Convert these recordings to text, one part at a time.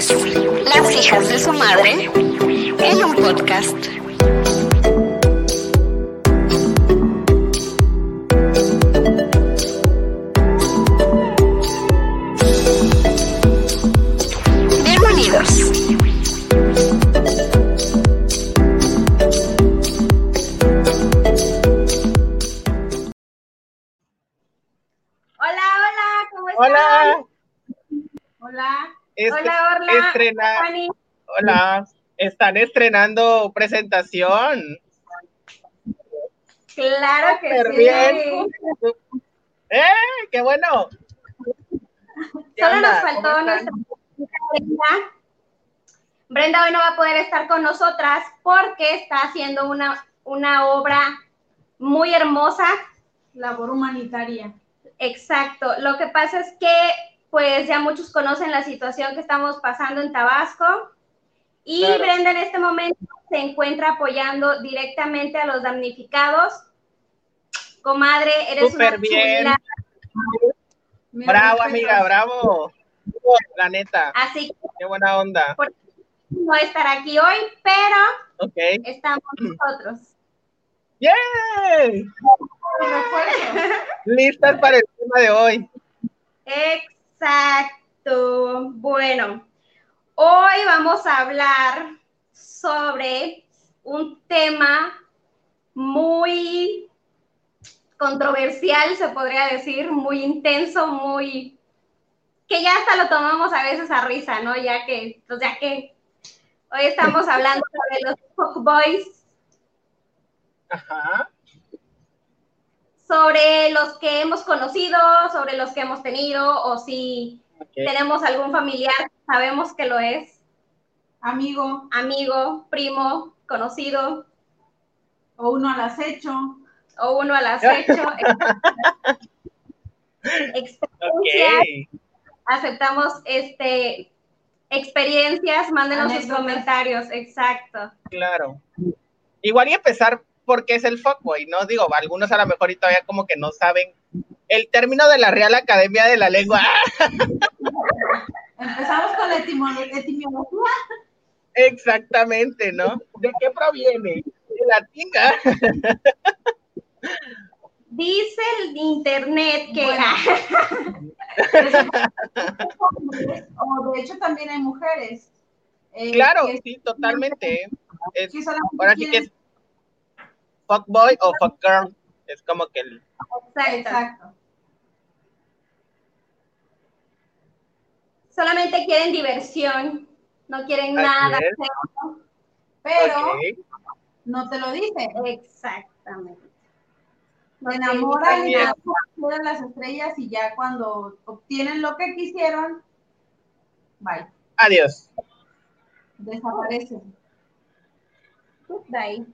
Las hijas de su madre en un podcast. Hola. Están estrenando presentación. Claro que Súper sí. bien. ¡Eh! ¡Qué bueno! ¿Qué Solo onda? nos ¿Cómo faltó nuestra Brenda. Brenda hoy no va a poder estar con nosotras porque está haciendo una, una obra muy hermosa. labor humanitaria. Exacto. Lo que pasa es que, pues ya muchos conocen la situación que estamos pasando en Tabasco. Y Claro. Brenda en este momento se encuentra apoyando directamente a los damnificados. Comadre, eres Súper una bien. Bravo, amiga, bravo. La neta, Así que qué buena onda. no estará aquí hoy, pero estamos nosotros. ¡Yay! Listas para el tema de hoy. Exacto. Bueno, hoy vamos a hablar sobre un tema muy controversial, se podría decir, muy intenso, muy que ya hasta lo tomamos a veces a risa, ¿no? Ya que, pues ya que hoy estamos hablando sobre los fuckboys, Ajá. sobre los que hemos conocido, sobre los que hemos tenido, o si tenemos algún familiar, sabemos que lo es, Amigo, amigo, primo, conocido, o uno al acecho. o uno al acecho. Experiencias, aceptamos este experiencias, mándenos sus comentarios, exacto. Claro. Igual y empezar porque es el fuckboy, ¿no? Digo, algunos a lo mejor y todavía como que no saben el término de la Real Academia de la Lengua. Empezamos con la etimolo- etimología. Exactamente, ¿no? ¿De qué proviene? De latín. ¿ah? Dice el internet que Bueno. o de hecho también hay mujeres. eh, Claro, que- sí, totalmente. ¿eh? Es, que ahora sí que es fuckboy o fuckgirl. Es como que el... exacto. Exacto. Solamente quieren diversión, no quieren Así nada. es. Pero no te lo dice. Exactamente. Se enamoran y dicen nada. las estrellas y ya cuando obtienen lo que quisieron, bye, Adiós. desaparecen. De ahí.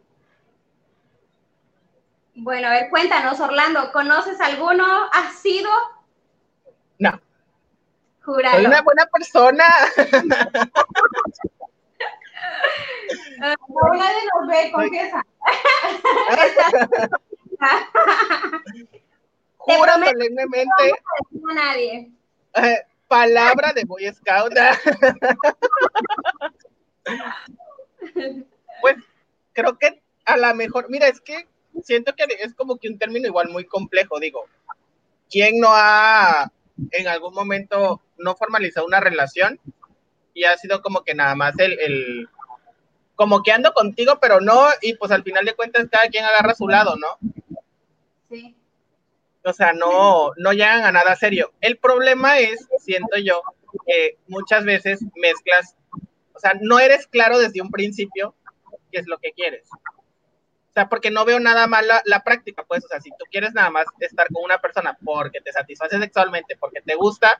Bueno, a ver, cuéntanos, Orlando, ¿conoces alguno? ¿Has sido? No, Soy una buena persona. No, nadie nos ve, confiesa. Prometo. solemnemente, No a nadie. eh, palabra de Boy Scout. pues creo que a lo mejor, mira, es que siento que es como que un término igual muy complejo, digo. ¿Quién no ha en algún momento no formalizado una relación y ha sido como que nada más el, el como que ando contigo, pero no, y pues al final de cuentas cada quien agarra su lado, ¿no? Sí. O sea, no, no llegan a nada serio. El problema es, siento yo, que muchas veces mezclas, o sea, no eres claro desde un principio qué es lo que quieres. Sea, porque no veo nada mal la, la práctica, pues, o sea, si tú quieres nada más estar con una persona porque te satisface sexualmente, porque te gusta,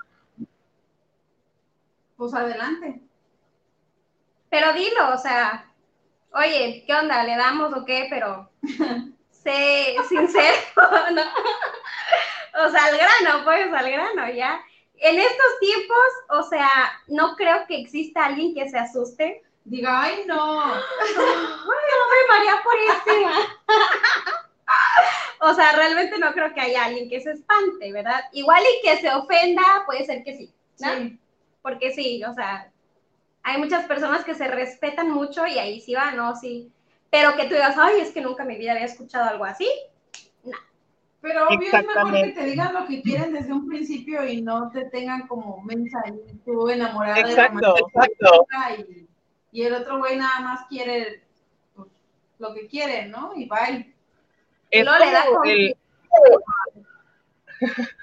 Pues adelante. Pero dilo, o sea, oye, ¿qué onda? ¿Le damos o qué? Pero sé sincero, ¿no? O sea, al grano, pues, al grano, ya. En estos tiempos, o sea, no creo que exista alguien que se asuste. Diga, ay, no. Ay, Ave María Purísima. O sea, realmente no creo que haya alguien que se espante, ¿verdad? Igual y que se ofenda, puede ser que sí, ¿no? Sí. Porque sí, o sea, Hay muchas personas que se respetan mucho y ahí sí va, ¿no? Sí. Pero que tú digas, ay, es que nunca en mi vida había escuchado algo así. Pero obvio es mejor que Exactamente. te digan lo que quieren desde un principio y no te tengan como mensa y tú enamorada Exacto, de exacto. la y, y el otro güey nada más quiere pues, lo que quiere, ¿no? Y bye. Es No le da como el-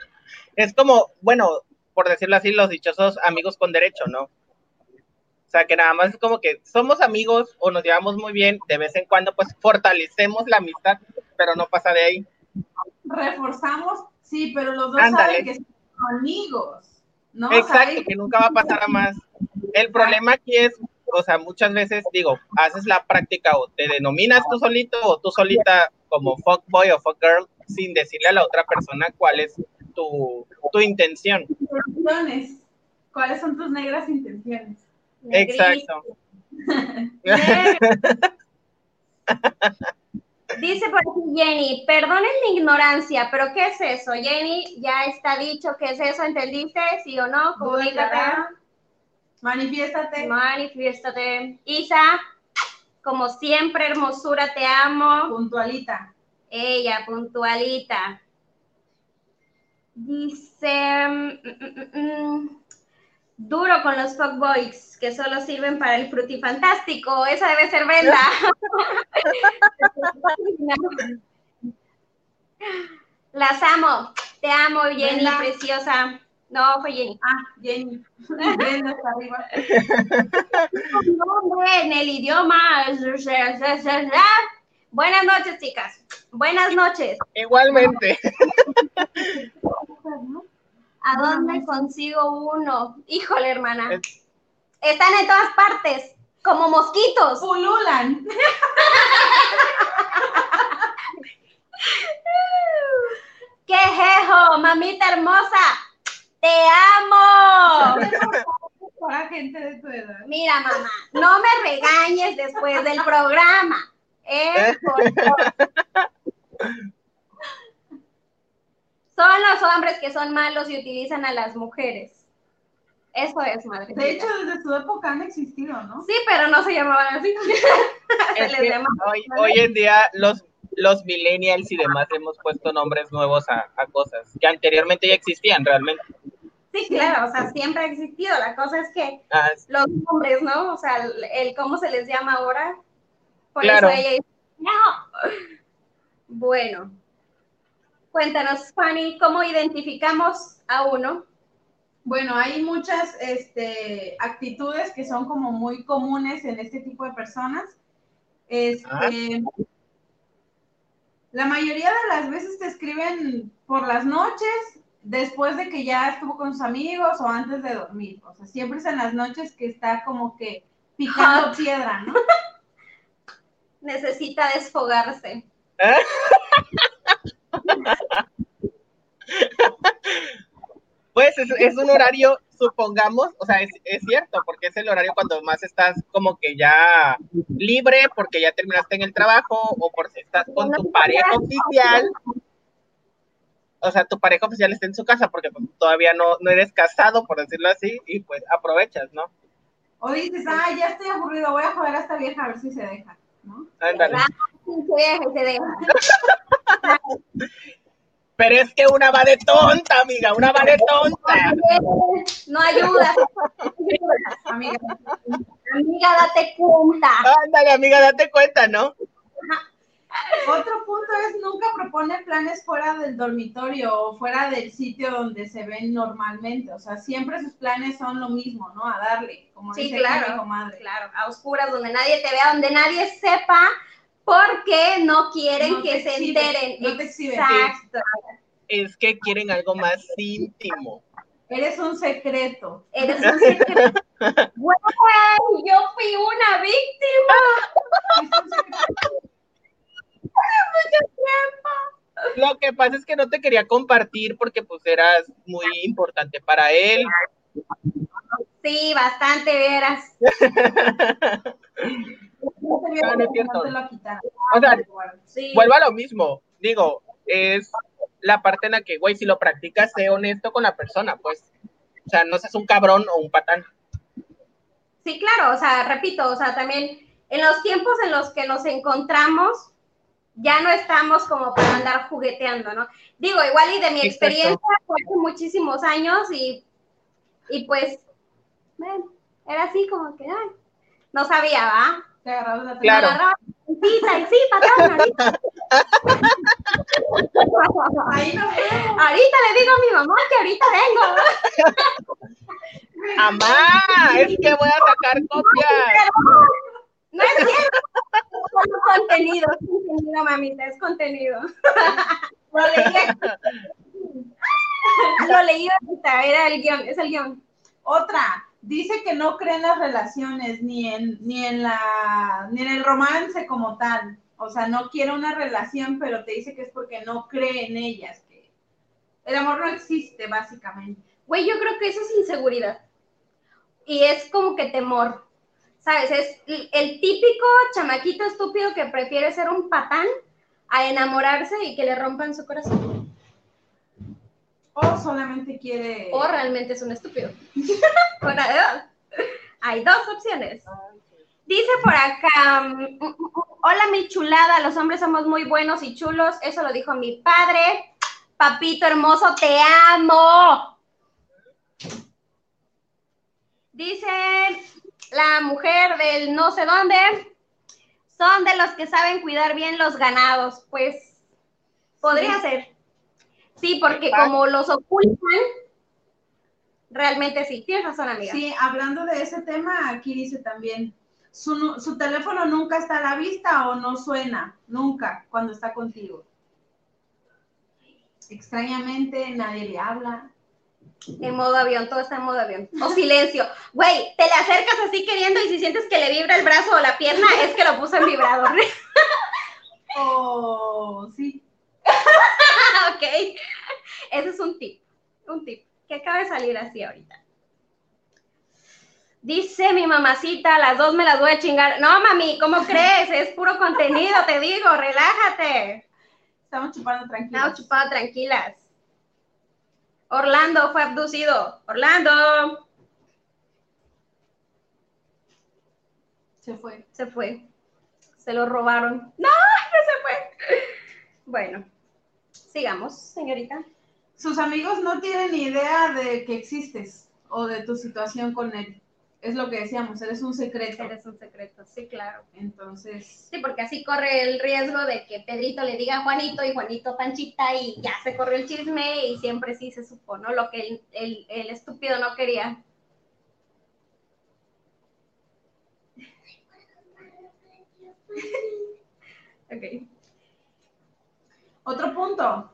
es como, bueno, por decirlo así, los dichosos amigos con derecho, ¿no? O sea, que nada más es como que somos amigos o nos llevamos muy bien, de vez en cuando pues fortalecemos la amistad, pero no pasa de ahí. Reforzamos, sí, pero los dos Ándale. saben que son amigos, ¿no? Exacto, Saben que nunca va a pasar a más. El problema aquí es, o sea, muchas veces digo, haces la práctica o te denominas tú solito o tú solita como fuckboy o fuckgirl sin decirle a la otra persona cuál es tu, tu intención. intenciones. ¿Cuáles son tus negras intenciones? Exacto. Dice por aquí Jenny, perdonen mi ignorancia, pero ¿qué es eso? Jenny, ya está dicho qué es eso, ¿entendiste? ¿Sí o no? Comunícate. Manifiéstate. manifiéstate. Isa, como siempre, hermosura, te amo. Puntualita. Ella, puntualita. Dice, mm, mm, mm, duro con los fuckboys, que solo sirven para el frutifantástico. Esa debe ser Brenda. Las amo. Te amo, Jenny, preciosa. No, fue Jenny. Ah, Jenny. Brenda está arriba. nombre en el idioma. Buenas noches, chicas. Buenas noches. Igualmente. ¿A dónde consigo uno? Híjole, hermana. Están en todas partes, como mosquitos. Pululan. ¡Qué jejo, mamita hermosa! ¡Te amo! Para gente de tu edad. Mira, mamá, no me regañes después del programa. ¿eh? Por favor. Son los hombres que son malos y utilizan a las mujeres. Eso es, madre. De hecho, desde su época han existido, ¿no? sí, pero no se llamaban así. Se Es les que llama. hoy, hoy en día los, los millennials y demás hemos puesto nombres nuevos a, a cosas que anteriormente ya existían realmente. Sí, claro, o sea, siempre ha existido. La cosa es que Ah, los hombres, ¿no? O sea, el, el cómo se les llama ahora. Por Claro. eso ella dice, no. Bueno, cuéntanos, Fanny, ¿cómo identificamos a uno? Bueno, hay muchas este, actitudes que son como muy comunes en este tipo de personas. Este, Ah. La mayoría de las veces te escriben por las noches, después de que ya estuvo con sus amigos o antes de dormir. O sea, siempre es en las noches que está como que picando Hot. piedra, ¿no? Necesita desfogarse. Pues es, es un horario, supongamos, o sea, es, es cierto, porque es el horario cuando más estás como que ya libre, porque ya terminaste en el trabajo, o porque estás con tu pareja oficial. O sea, tu pareja oficial está en su casa porque pues, todavía no, no eres casado, por decirlo así, y pues aprovechas, ¿no? O dices, ah, ya estoy aburrido, voy a joder a esta vieja a ver si se deja, ¿no? Ándale. Ah, se deja. Pero es que una va de tonta, amiga, una va de tonta. No ayuda. Amiga, Amiga, date cuenta. Ándale, amiga, date cuenta, ¿no? Otro punto es nunca propone planes fuera del dormitorio o fuera del sitio donde se ven normalmente. O sea, siempre sus planes son lo mismo, ¿no? A darle, como Sí, dice claro. mi comadre. Claro, a oscuras, donde nadie te vea, donde nadie sepa, porque no quieren No que se exhiben, enteren. no te exhiben. Exacto. Es que quieren algo más íntimo. Eres un secreto. Eres un secreto. Güey, yo fui una víctima Es un secreto. mucho tiempo. Lo que pasa es que no te quería compartir porque pues eras muy importante para él. Sí, bastante veras. No vio No, no es cierto. O sea, Sí. vuelvo a lo mismo. Digo, es la parte en la que, güey, si lo practicas, sé honesto con la persona, pues. O sea, no seas un cabrón o un patán. Sí, claro, o sea, repito, o sea, también en los tiempos en los que nos encontramos, ya no estamos como para andar jugueteando, ¿no? Digo, igual y de mi experiencia fue hace muchísimos años y, y pues, bueno, era así como que, ay, no sabía, ¿va? Te agarrabas la Claro. Y sí, patrón, ahorita. Ahí ahorita le digo a mi mamá que ahorita vengo. ¡Mamá! Es que voy a sacar copias. No es cierto. Contenido, es contenido, mamita, es contenido. Lo leí, lo leí ahorita, era el guion, es el guion. Otra, dice que no cree en las relaciones, ni en, ni en la, ni en el romance como tal. O sea, no quiere una relación, pero te dice que es porque no cree en ellas, que el amor no existe, básicamente. Güey, yo creo que eso es inseguridad. Y es como que temor. ¿Sabes? Es el típico chamaquito estúpido que prefiere ser un patán a enamorarse y que le rompan su corazón. O solamente quiere. O realmente es un estúpido. Una de dos. Hay dos opciones. Dice por acá, mm, mm, mm, hola mi chulada, los hombres somos muy buenos y chulos, eso lo dijo mi padre. Papito hermoso, te amo. Dice la mujer del no sé dónde, son de los que saben cuidar bien los ganados. Pues podría Sí. ser. Sí, porque como los ocultan, realmente sí. Tienes razón, amiga. Sí, hablando de ese tema, aquí dice también, su, su teléfono nunca está a la vista o no suena, nunca, cuando está contigo. Extrañamente, nadie le habla. En modo avión, todo está en modo avión. O silencio. Güey, te le acercas así queriendo y si sientes que le vibra el brazo o la pierna, es que lo puso en vibrador. Oh, sí. ok. Ese es un tip. Un tip que acaba de salir así ahorita. Dice mi mamacita, las dos me las voy a chingar. No, mami, ¿cómo crees? Es puro contenido, te digo, relájate. Estamos chupando tranquilos. Estamos chupadas tranquilas. Orlando fue abducido. Orlando Se fue. se fue. Se lo robaron. No, no se fue. Bueno, sigamos, señorita. Sus amigos no tienen idea de que existes o de tu situación con él. Es lo que decíamos, eres un secreto. Eres un secreto, sí, claro. Entonces, Sí, porque así corre el riesgo de que Pedrito le diga a Juanito y Juanito Panchita y ya se corrió el chisme y siempre sí se supo, ¿no? Lo que el, el- el estúpido no quería. Ok. otro punto.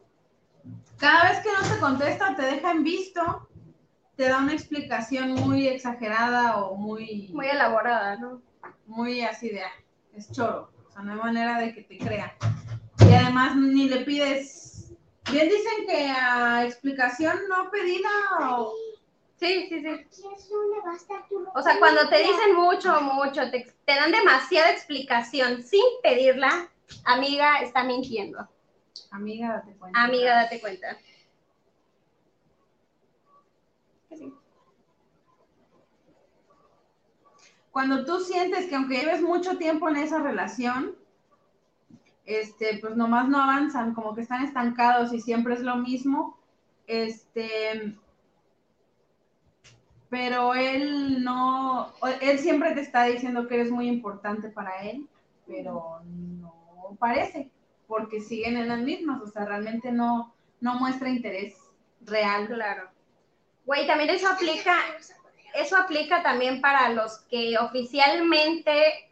Cada vez que no te contesta, te deja en visto, te da una explicación muy exagerada o muy, Muy elaborada, ¿no? muy así de, ah, es choro. O sea, no hay manera de que te crea. Y además ni le pides, bien dicen que a explicación no pedida o... Sí, sí, sí. O sea, cuando te dicen mucho, mucho, te, te dan demasiada explicación sin pedirla, amiga, está mintiendo. Amiga, date cuenta. Amiga, date cuenta. Cuando tú sientes que aunque lleves mucho tiempo en esa relación, este, pues nomás no avanzan, como que están estancados y siempre es lo mismo, este, pero él no, él siempre te está diciendo que eres muy importante para él, pero no parece, porque siguen en las mismas, o sea, realmente no, no muestra interés real. Claro. Güey, también eso aplica, eso aplica también para los que oficialmente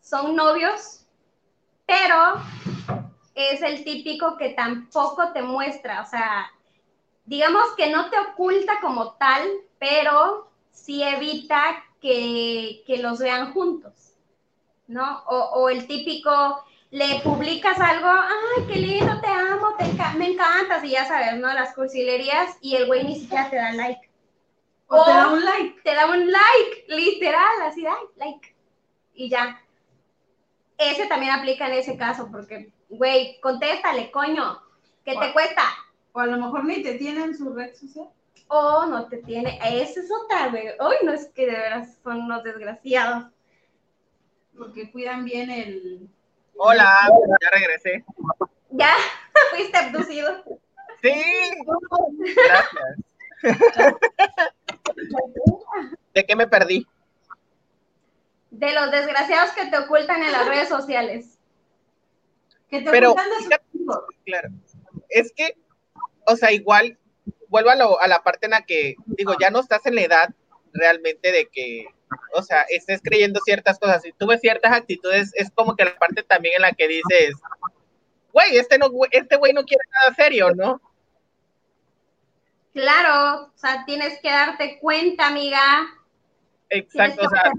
son novios, pero es el típico que tampoco te muestra, o sea, digamos que no te oculta como tal, pero sí evita que, que los vean juntos, ¿no? O, o el típico, le publicas algo, ay, qué lindo, te amo, te enca- me encantas, y ya sabes, ¿no? Las cursilerías, y el güey ni siquiera te da like. O te da un like. Te da un like, literal, así, ay, like. Y ya. Ese también aplica en ese caso, porque, güey, contéstale, coño, ¿qué te cuesta? O a lo mejor ni te tiene en su red social. o no te tiene. Esa es otra, güey. Hoy no es que de veras son unos desgraciados. Porque cuidan bien el. Hola, ya regresé. Ya fuiste abducido. Sí, gracias. ¿De qué me perdí? De los desgraciados que te ocultan en las redes sociales. Que te Pero, ocultan de sus fíjate- hijos. Claro. Es que, o sea, igual, vuelvo a, lo- a la parte en la que, digo, ya no estás en la edad realmente de que, o sea, estés creyendo ciertas cosas. Si tú ves ciertas actitudes, es como que la parte también en la que dices, güey, este no, güey, este güey no quiere nada serio, ¿no? Claro, o sea, tienes que darte cuenta, amiga. Exacto, o sea,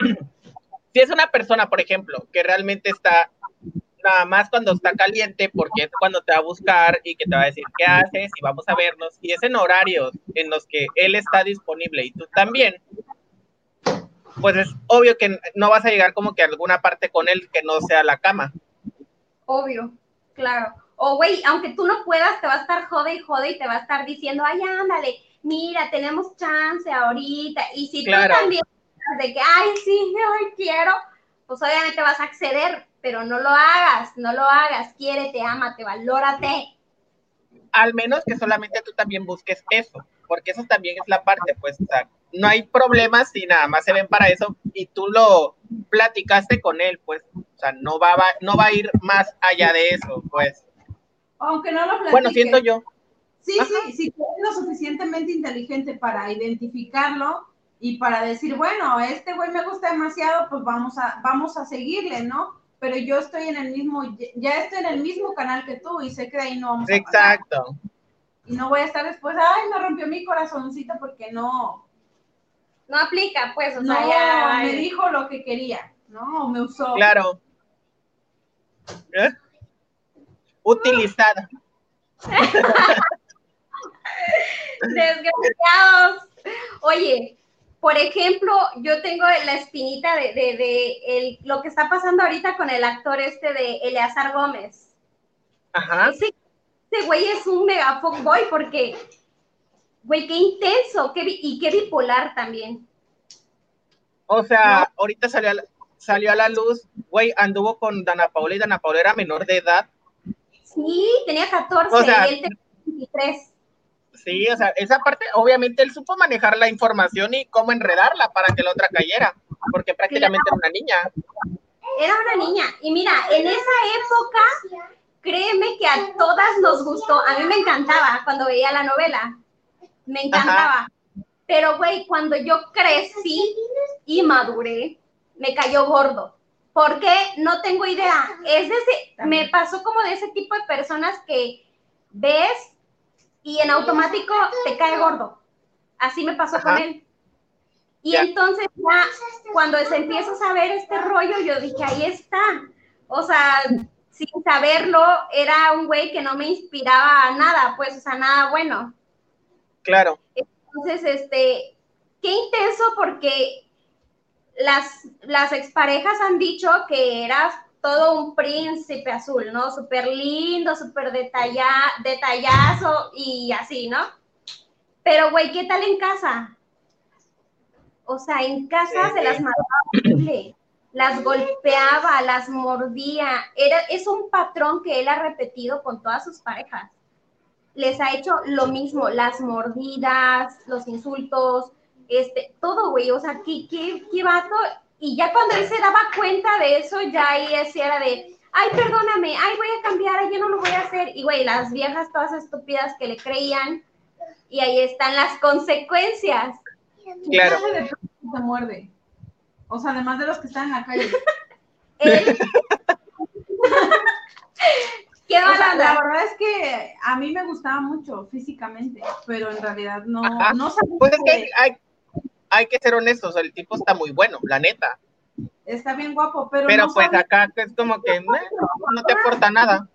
sí. si es una persona, por ejemplo, que realmente está nada más cuando está caliente, porque es cuando te va a buscar y que te va a decir qué haces y vamos a vernos, y es en horarios en los que él está disponible y tú también, pues es obvio que no vas a llegar como que a alguna parte con él que no sea la cama. Obvio, claro. O, güey, aunque tú no puedas, te va a estar jode y jode y te va a estar diciendo, ay, ándale, mira, tenemos chance ahorita. Y si Claro. tú también de que, ay, sí, ay, quiero, pues obviamente vas a acceder, pero no lo hagas, no lo hagas. Quiérete, ámate, valórate. Al menos que solamente tú también busques eso, porque eso también es la parte, pues, o sea, no hay problemas si nada más se ven para eso y tú lo platicaste con él, pues, o sea, no va, va- no va a ir más allá de eso, pues. Aunque no lo platiques. Bueno, siento yo. Sí, Ajá. sí, si eres lo suficientemente inteligente para identificarlo y para decir, bueno, este güey me gusta demasiado, pues vamos a, vamos a seguirle, ¿no? Pero yo estoy en el mismo, ya estoy en el mismo canal que tú y sé que ahí no vamos a pasar. Exacto. Y no voy a estar después, ay, me rompió mi corazoncito porque no, No aplica, pues, o no sea, ya. me dijo lo que quería, ¿no? Me usó. Claro. ¿Eh? Utilizada. Desgraciados. Oye, por ejemplo, yo tengo la espinita de, de- de el- lo que está pasando ahorita con el actor este de Eleazar Gómez. Ajá. Ese, ese güey es un mega boy porque, güey, qué intenso qué bi- y qué bipolar también. O sea, ahorita salió a, la, salió a la luz, güey, anduvo con Dana Paula y Dana Paula era menor de edad. Sí, tenía 14 O sea, y él tenía 23. Sí, o sea, esa parte, obviamente él supo manejar la información y cómo enredarla para que la otra cayera, porque prácticamente era una niña. Era una niña. Y mira, en esa época, créeme que a todas nos gustó. A mí me encantaba cuando veía la novela. Me encantaba. Pero, güey, cuando yo crecí y maduré, me cayó gordo. ¿Por qué? No tengo idea. Es ese- me pasó como de ese tipo de personas que ves y en automático te cae gordo. Así me pasó con él. Y entonces ya cuando se empieza a saber este rollo, yo dije, ahí está. O sea, sin saberlo, era un güey que no me inspiraba a nada, pues, o sea, nada bueno. Claro, Entonces, este, qué intenso porque las, las exparejas han dicho que eras todo un príncipe azul, ¿no? Súper lindo, súper detalla, detallazo y así, ¿no? Pero, güey, ¿qué tal en casa? O sea, en casa Sí. se las mataba horrible, las golpeaba, las mordía. Era, es un patrón que él ha repetido con todas sus parejas les ha hecho lo mismo, las mordidas, los insultos, este, todo, güey, o sea, ¿qué, qué, qué vato? Y ya cuando él se daba cuenta de eso, ya ahí así era de, ay, perdóname, ay, voy a cambiar, ay, yo no lo voy a hacer. Y, güey, las viejas todas estúpidas que le creían, y ahí están las consecuencias. claro. ¿Qué clase de perro te muerde? O sea, además de los que están en la calle. Él... ¿Qué O sea, la verdad es que a mí me gustaba mucho físicamente, pero en realidad no, Ajá. no sabía Pues es que hay, hay que ser honestos, el tipo está muy bueno, la neta. está bien guapo, pero, Pero no pues sabía- acá es como que "Meh, no te aporta nada.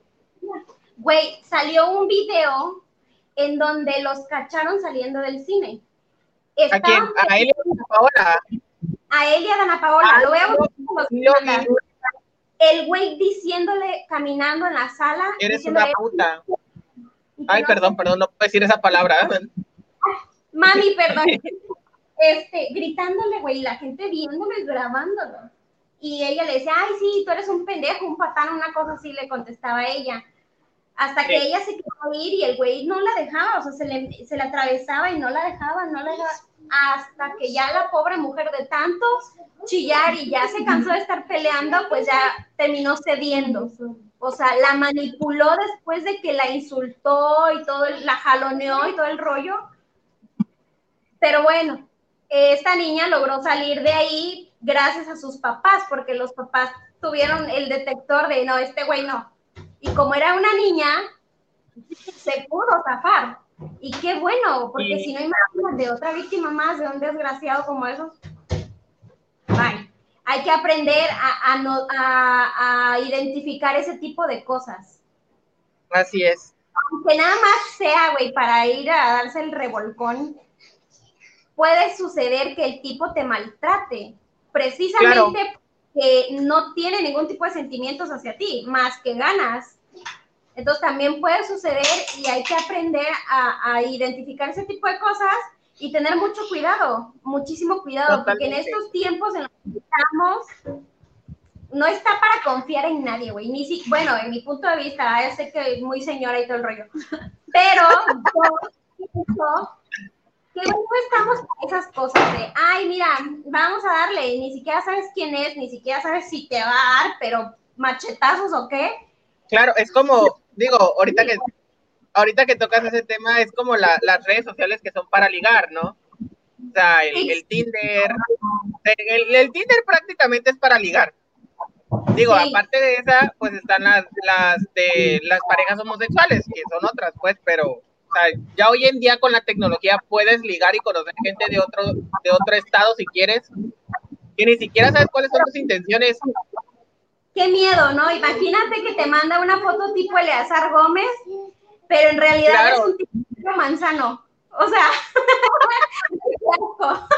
Güey, salió un video en donde los cacharon saliendo del cine. ¿A quién? Estaban A él y a Paola. a él y a Dana Paola. Ah, lo voy a buscar sí, El güey diciéndole, caminando en la sala. Eres una puta. "Y Ay, no perdón, sé". perdón, no puedo decir esa palabra. mami, perdón. Este, gritándole, güey, la gente viéndolo y grabándolo. Y ella le decía, ay, sí, tú eres un pendejo, un patán, una cosa así, le contestaba ella. Hasta que ella se quedó ir y el güey no la dejaba, o sea, se le, se le atravesaba y no la dejaba, no la dejaba. Hasta que ya la pobre mujer de tanto chillar y ya se cansó de estar peleando, pues ya terminó cediendo. O sea, la manipuló después de que la insultó y todo, la jaloneó y todo el rollo. Pero bueno, esta niña logró salir de ahí gracias a sus papás, porque los papás tuvieron el detector de, no, este güey no. Y como era una niña, se pudo zafar. Y qué bueno, porque si no imaginas de otra víctima más, de un desgraciado como esos. Bye. Hay que aprender a, a, no, a, a identificar ese tipo de cosas. Así es. Aunque nada más sea, güey, para ir a darse el revolcón, puede suceder que el tipo te maltrate, precisamente que no tiene ningún tipo de sentimientos hacia ti, más que ganas. Entonces también puede suceder y hay que aprender a, a identificar ese tipo de cosas y tener mucho cuidado, muchísimo cuidado, porque en estos tiempos en los que estamos, no está para confiar en nadie, güey. Ni si, bueno, en mi punto de vista, ya sé que muy señora y todo el rollo, pero yo pienso que no estamos para esas cosas de, ay, mira, vamos a darle, ni siquiera sabes quién es, ni siquiera sabes si te va a dar, pero machetazos o qué. Claro, es como, digo, ahorita que ahorita que tocas ese tema, es como la- las redes sociales que son para ligar, ¿no? O sea, el, el Tinder, el, el Tinder prácticamente es para ligar. Digo, Sí. aparte de esa, pues están las, las de las parejas homosexuales, que son otras, pues, pero o sea, ya hoy en día con la tecnología puedes ligar y conocer gente de otro, de otro estado si quieres, que ni siquiera sabes cuáles son tus intenciones. Qué miedo, ¿no? Imagínate que te manda una foto tipo Eleazar Gómez, pero en realidad Claro. es un tipo manzano. O sea.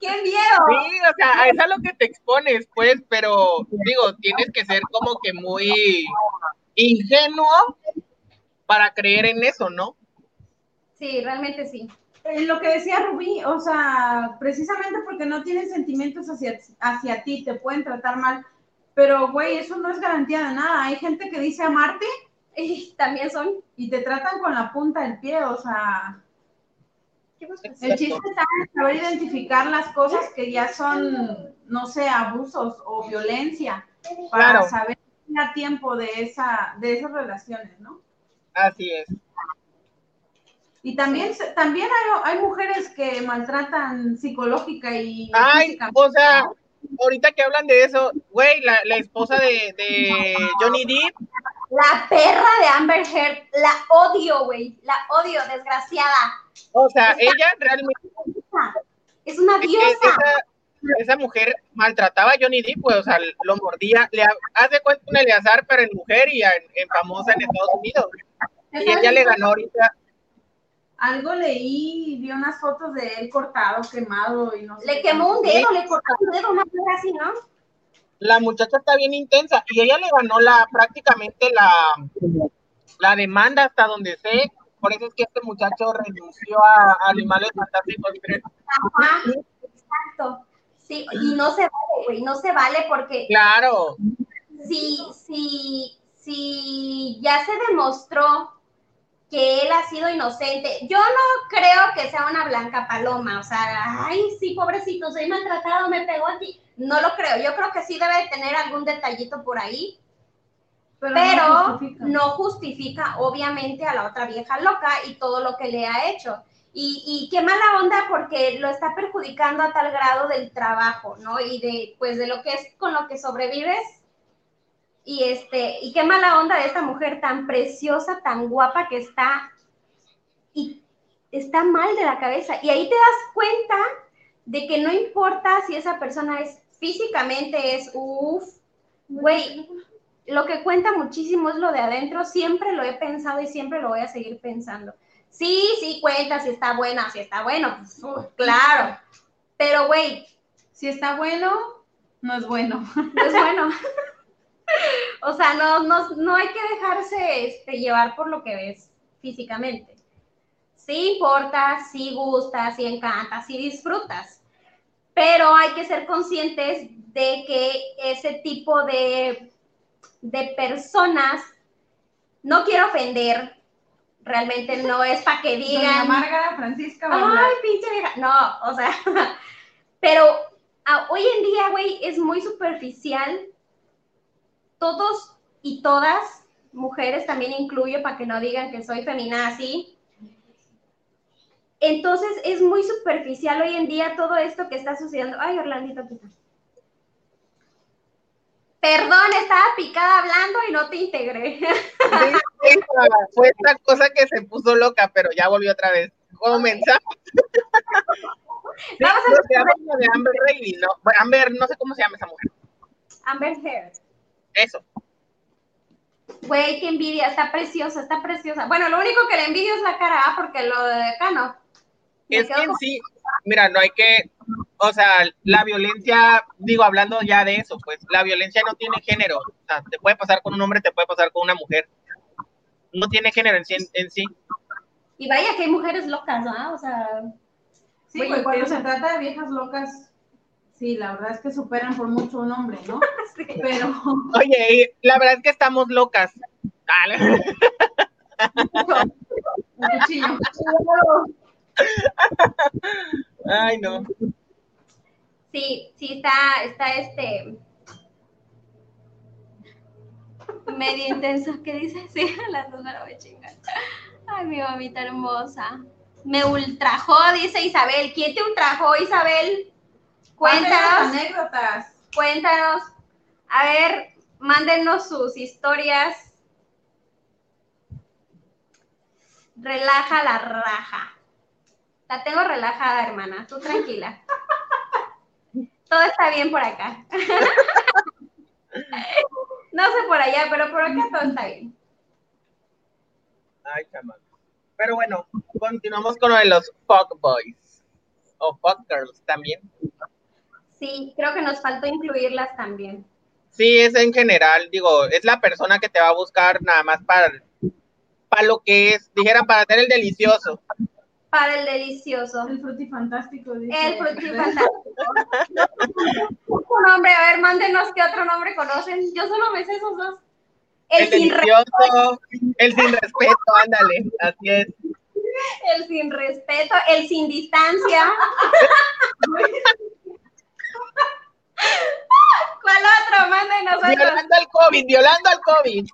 ¡Qué miedo! Sí, o sea, es a lo que te expones, pues, pero digo, tienes que ser como que muy ingenuo para creer en eso, ¿no? Sí, realmente sí. En lo que decía Rubí, o sea, precisamente porque no tienen sentimientos hacia, hacia ti, te pueden tratar mal. Pero, güey, eso no es garantía de nada. Hay gente que dice amarte Y también son. y te tratan con la punta del pie, o sea, el chiste está en saber identificar las cosas que ya son, no sé, abusos o violencia, para Claro. saber a tiempo de, esa, de esas relaciones, ¿no? Así es. Y también, también hay, hay mujeres que maltratan psicológica y Ay, o sea, ahorita que hablan de eso, güey, la, la esposa de, de Johnny Depp, La perra de Amber Heard, la odio, güey. La odio, desgraciada. o sea, ella realmente, Es una diosa. esa, esa mujer maltrataba a Johnny Depp, pues, o sea, lo mordía, le ha- hace cuenta un Eleazar, pero en mujer y en, en famosa en Estados Unidos. Y ella le ganó ahorita, Algo leí, vi unas fotos de él cortado, quemado y no sé. Le quemó un dedo, le cortó un dedo, una cosa así, ¿no? la muchacha está bien intensa y ella le ganó la prácticamente la, la demanda hasta donde sé. Por eso es que este muchacho renunció a, a Animales Fantásticos. Ajá, exacto. Sí, y no se vale, güey, no se vale porque Claro, si, si, si ya se demostró que él ha sido inocente, yo no creo que sea una blanca paloma, o sea, ay, sí, pobrecito, soy maltratado, me pegó aquí. No lo creo, yo creo que sí debe de tener algún detallito por ahí, Pero, pero no justifica. no justifica obviamente a la otra vieja loca y todo lo que le ha hecho. Y, y qué mala onda porque lo está perjudicando a tal grado del trabajo, ¿no? Y de, pues, de lo que es con lo que sobrevives. Y este, y qué mala onda de esta mujer tan preciosa, tan guapa que está y está mal de la cabeza. Y ahí te das cuenta de que no importa si esa persona es físicamente, es uff, güey, lo que cuenta muchísimo es lo de adentro, siempre lo he pensado y siempre lo voy a seguir pensando. Sí, sí cuenta si está buena, si está bueno, pues, uh, claro. Pero, güey, Si está bueno, no es bueno. no es bueno. o sea, no, no, no hay que dejarse este, llevar por lo que ves físicamente. sí importa, sí gusta, sí encanta, sí disfrutas. Pero hay que ser conscientes de que ese tipo de, de personas, no quiero ofender, realmente no es para que Doña digan, Márgara Francisca ay, pinche vieja, no, o sea, pero ah, hoy en día, güey, es muy superficial. Todos y todas, mujeres también incluyo, para que no digan que soy femina así. Entonces es muy superficial hoy en día todo esto que está sucediendo. Ay, Orlandito, ¿qué tal? Perdón, estaba picada hablando y no te integré. Sí, fue esta cosa que se puso loca, pero ya volvió otra vez. Comenzamos. Sí, Vamos a de Amber ¿no? Amber, no sé cómo se llama esa mujer. Amber Heard. Eso. Güey, qué envidia, está preciosa, está preciosa. Bueno, lo único que le envidio es la cara, ¿ah? porque lo de acá no. Es que en sí, mira, no hay que, o sea, la violencia, digo, hablando ya de eso, pues la violencia no tiene género. O sea, te puede pasar con un hombre, te puede pasar con una mujer. No tiene género en sí. En sí. Y vaya que hay mujeres locas, ¿no? O sea, Sí, pues cuando se trata de viejas locas, sí, la verdad es que superan por mucho un hombre, ¿no? sí. Pero Oye, la verdad es que estamos locas. Cuchillo. Ay, no. Sí, sí, está, está este medio intenso. ¿Qué dice? Sí, las dos me la voy a chingar. Ay, mi mamita hermosa. Me ultrajó, dice Isabel. ¿Quién te ultrajó, Isabel? Cuéntanos Cuéntanos, anécdotas. cuéntanos. A ver, mándenos sus historias. Relaja la raja. La tengo relajada, hermana. Tú tranquila. Todo está bien por acá. No sé por allá, pero por acá todo está bien. Ay, chamaco. Pero bueno, continuamos con lo de los fuck boys. O fuck girls también. Sí, creo que nos faltó incluirlas también. Sí, es en general, digo, es la persona que te va a buscar nada más para, para lo que es, dijera, para hacer el delicioso. Para el delicioso. El frutifantástico. dice. El frutifantástico. Un nombre, a ver, mándenos qué otro nombre conocen. Yo solo me sé esos dos. El, El sin, re- delicioso, el sin respeto, ándale, así es. el sin respeto, el sin distancia. ¿Cuál otro? Mándenos otro. Violando al COVID, violando al COVID.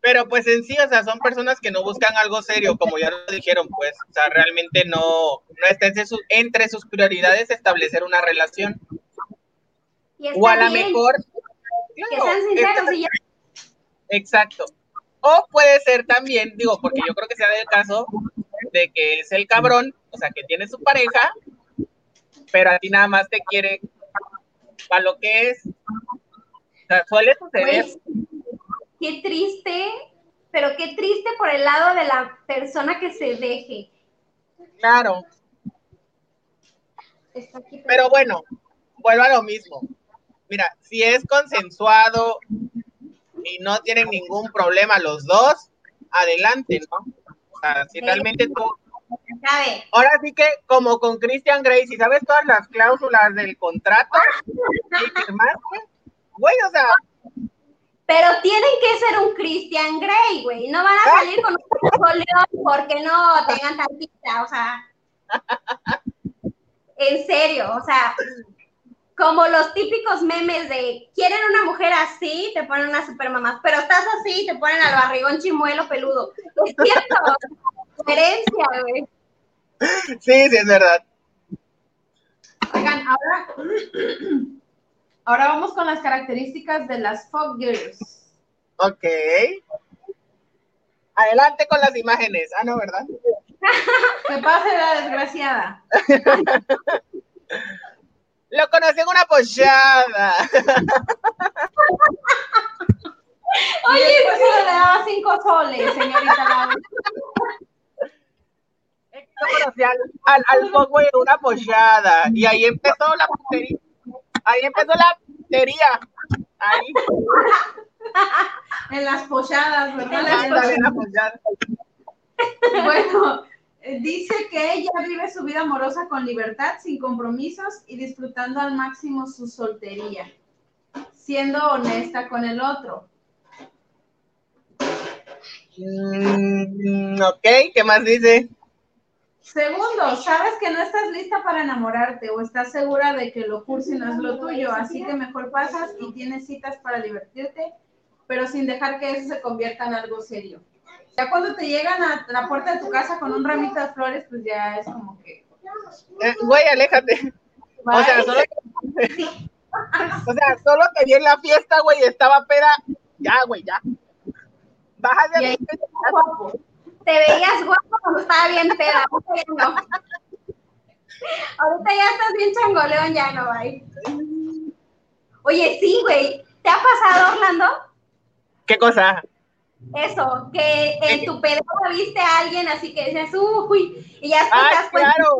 Pero pues en sí, o sea, son personas que no buscan algo serio, como ya lo dijeron, pues, o sea, realmente no, no está entre, sus- entre sus prioridades establecer una relación. O a lo mejor... que sean sinceros está- y ya. Exacto. O puede ser también, digo, porque yo creo que sea del caso de que es el cabrón, o sea, que tiene su pareja, pero a ti nada más te quiere para lo que es. O sea, suele suceder. Güey, qué triste, pero qué triste por el lado de la persona que se deje. Claro. Pero bueno, vuelvo a lo mismo. Mira, si es consensuado y no tienen ningún problema los dos, adelante, ¿no? Sea, si Sí. realmente tú sabe. Ahora sí que, como con Christian Grey, si sabes todas las cláusulas del contrato firmaste, güey, o sea, Pero tienen que ser un Christian Grey, güey. No van a salir con un portfolio porque no tengan tantita, o sea. En serio, o sea, como los típicos memes de quieren una mujer así, te ponen una super mamá, pero estás así, te ponen al barrigón chimuelo peludo. Es cierto, coherencia, güey. sí, sí, es verdad. Oigan, ahora, ahora vamos con las características de las fuck girls. Ok. Adelante con las imágenes. Ah, no, ¿verdad? Que pase la desgraciada. Lo conocí en una pochada. Oye, pues se le daba cinco soles, señorita Laura. Yo conocí al, al, al en una pochada. Y ahí empezó la putería. Ahí empezó la putería. Ahí. En las polladas, ¿verdad? En las pollada. Bueno, dice que ella vive su vida amorosa con libertad, sin compromisos y disfrutando al máximo su soltería, siendo honesta con el otro. Mm, ok, ¿qué más dice? Segundo, sabes que no estás lista para enamorarte o estás segura de que lo cursi no es lo tuyo, así que mejor pasas y tienes citas para divertirte, pero sin dejar que eso se convierta en algo serio. Ya cuando te llegan a la puerta de tu casa con un ramito de flores, pues ya es como que... Eh, Güey, aléjate. O sea, solo o sea, solo te vi en la fiesta, güey, estaba peda. Ya, güey, ya. Baja de ahí guapo. Te veías guapo cuando estaba bien peda. ahorita ya no. Ahorita ya estás bien changoleón, ya no, bye. Oye, sí, güey. ¿Te ha pasado, Orlando? ¿Qué cosa? Eso, que en tu pedo viste a alguien así que decías, uy, y ya te Ah, das cuenta. claro.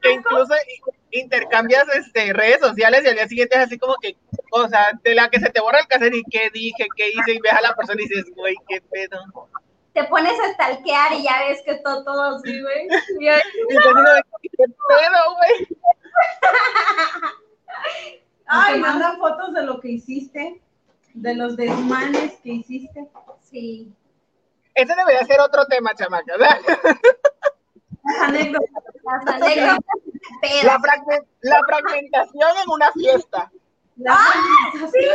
Que incluso intercambias este, redes sociales y al día siguiente es así como que, o sea, de la que se te borra el cassette y qué dije, qué hice, y ves a la persona y dices, güey, qué pedo. Te pones a stalkear y ya ves que todo, todo así, güey. Y yo, uno, qué pedo, güey. Ay, no. mandan fotos de lo que hiciste, de los desmanes que hiciste. Sí. Ese debería ser otro tema, chamaca. Las anécdotas. Las anécdotas La, fragmentación en una fiesta. Anécdotas. Sí.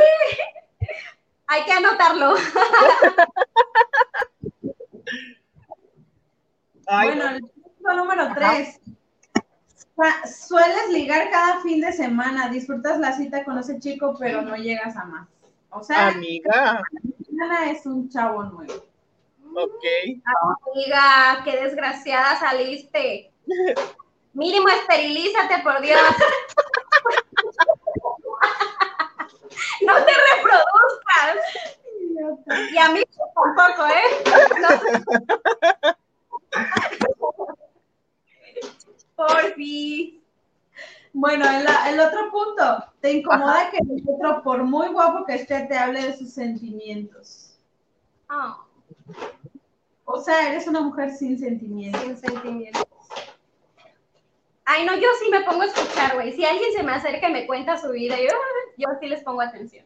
Hay que anotarlo. Ay, Bueno, no. el punto número tres. Sueles ligar cada fin de semana, disfrutas la cita con ese chico, pero no llegas a más. O sea, amiga. Ana es un chavo nuevo. Ok. Amiga, qué desgraciada saliste. Mínimo esterilízate, por Dios. No te reproduzcas. Y a mí tampoco, ¿eh? No. Por fin. Bueno, el, el otro punto, te incomoda que el otro, por muy guapo que esté, te hable de sus sentimientos. Ah, O sea, eres una mujer sin sentimientos. sin sentimientos. Ay, no, yo sí me pongo a escuchar, güey. Si alguien se me acerca y me cuenta su vida, yo, yo sí les pongo atención.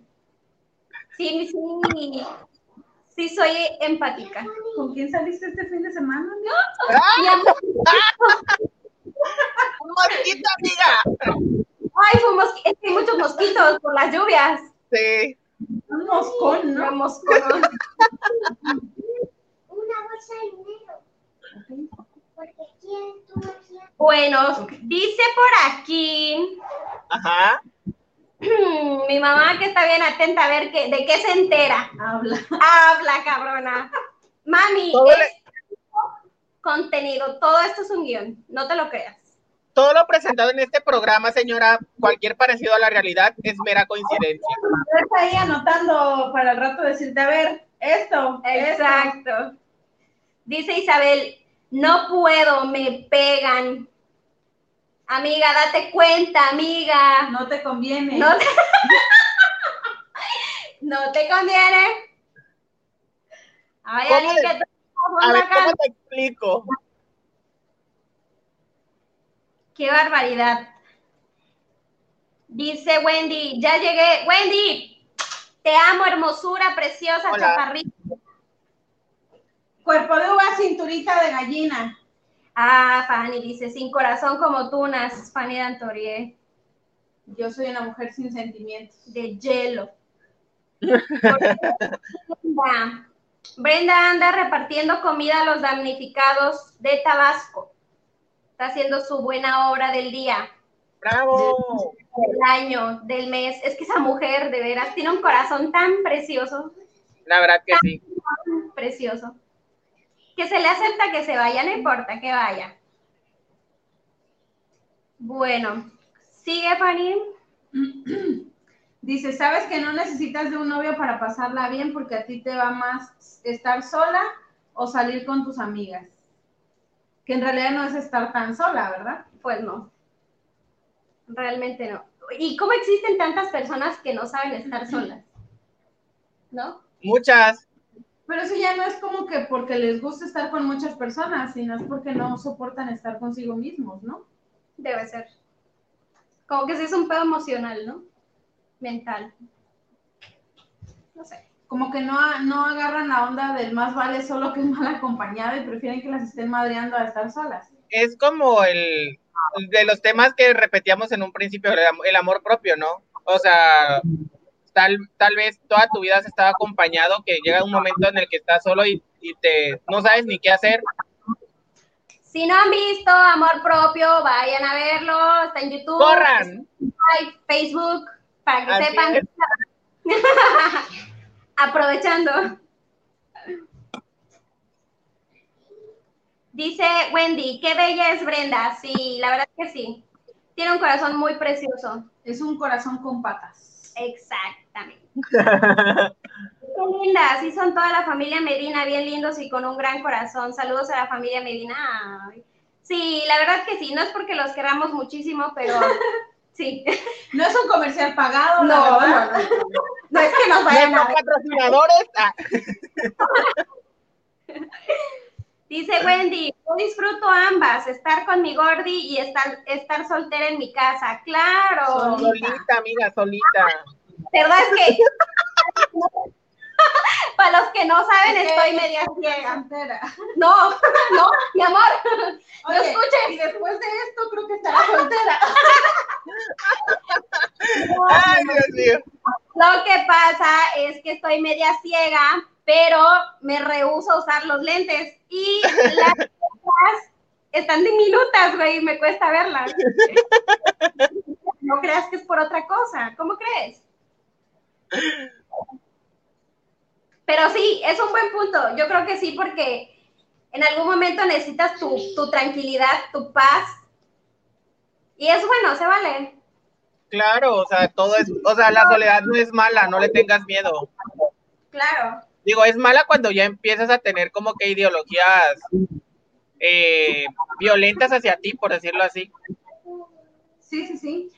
Sí, sí, sí soy empática. ¿Con quién saliste este fin de semana? Mí- Un mosquito, amiga. ay, fuimos, es que hay muchos mosquitos por las lluvias. Sí. Un moscón, ¿no? No, moscón. Una bolsa de dinero. Porque quién tú. Bueno, dice por aquí Ajá. mi mamá que está bien atenta a ver qué, de qué se entera. Habla. Habla, cabrona. Mami, Todo es le- contenido, todo esto es un guion, no te lo creas. Todo lo presentado en este programa, señora, cualquier parecido a la realidad es mera coincidencia. Estás ahí anotando para el rato decirte, a ver, esto, esto. Exacto. Dice Isabel, no puedo, me pegan. Amiga, date cuenta, amiga. No te conviene. No te, no te conviene. Hay ¿Cómo alguien que te A ver. ¿cómo te explico? Qué barbaridad. Dice Wendy, ya llegué. Wendy, te amo, hermosura, preciosa, Hola. chaparrita. Cuerpo de uva, cinturita de gallina. Ah, Fanny dice, sin corazón como tunas, Fanny Dantorie, Yo soy una mujer sin sentimientos. de hielo. Brenda. Anda repartiendo comida a los damnificados de Tabasco. Está haciendo su buena obra del día, ¡Bravo! del año, del mes. Es que esa mujer, de veras, tiene un corazón tan precioso, La verdad que sí. precioso. Que se le acepta que se vaya, no importa que vaya. Bueno, sigue Fanny. Dice, sabes que no necesitas de un novio para pasarla bien porque a ti te va más estar sola o salir con tus amigas. Que en realidad no es estar tan sola, ¿verdad? Pues no. Realmente no. ¿Y cómo existen tantas personas que no saben estar solas? ¿No? Muchas. Pero eso ya no es como que porque les gusta estar con muchas personas, sino es porque no soportan estar consigo mismos, ¿no? Debe ser. Como que sí es un pedo emocional, ¿no? Mental. No sé. Como que no, no agarran la onda del más vale solo que mal acompañado y prefieren que las estén madreando a estar solas. Es como el de los temas que repetíamos en un principio, el, am- el amor propio, ¿no? O sea, tal, tal vez toda tu vida has estado acompañado, que llega un momento en el que estás solo y, y te no sabes ni qué hacer. Si no han visto Amor Propio, vayan a verlo. Está en YouTube. Facebook, para que Así sepan. es. Aprovechando. Dice Wendy, qué bella es Brenda. Sí, la verdad que sí. Tiene un corazón muy precioso. Es un corazón con patas. Exactamente. Qué linda, sí son toda la familia Medina, bien lindos y con un gran corazón. Saludos a la familia Medina. Ay. Sí, la verdad que sí, no es porque los queramos muchísimo, pero sí. No es un comercial pagado, No, la no, verdad. no. No es que nos vayan a patrocinadores. ah, Dice Wendy, yo disfruto ambas, estar con mi Gordi y estar, estar soltera en mi casa. Claro. solita, amiga, solita. ¿Verdad? Es que para los que no saben, estoy media ciega. No, no, mi amor. No Oye, escuches. Y después de esto creo que estará soltera. Lo que pasa es que estoy media ciega, pero me rehúso a usar los lentes y las letras están diminutas, güey, me cuesta verlas. No creas que es por otra cosa, ¿cómo crees? Pero sí, es un buen punto. Yo creo que sí, porque en algún momento necesitas tu, tu tranquilidad, tu paz. Y es bueno, se vale. Claro, o sea, todo es, o sea, la soledad no es mala, no le tengas miedo. Claro. Digo, es mala cuando ya empiezas a tener como que ideologías eh, violentas hacia ti, por decirlo así. Sí, sí, sí.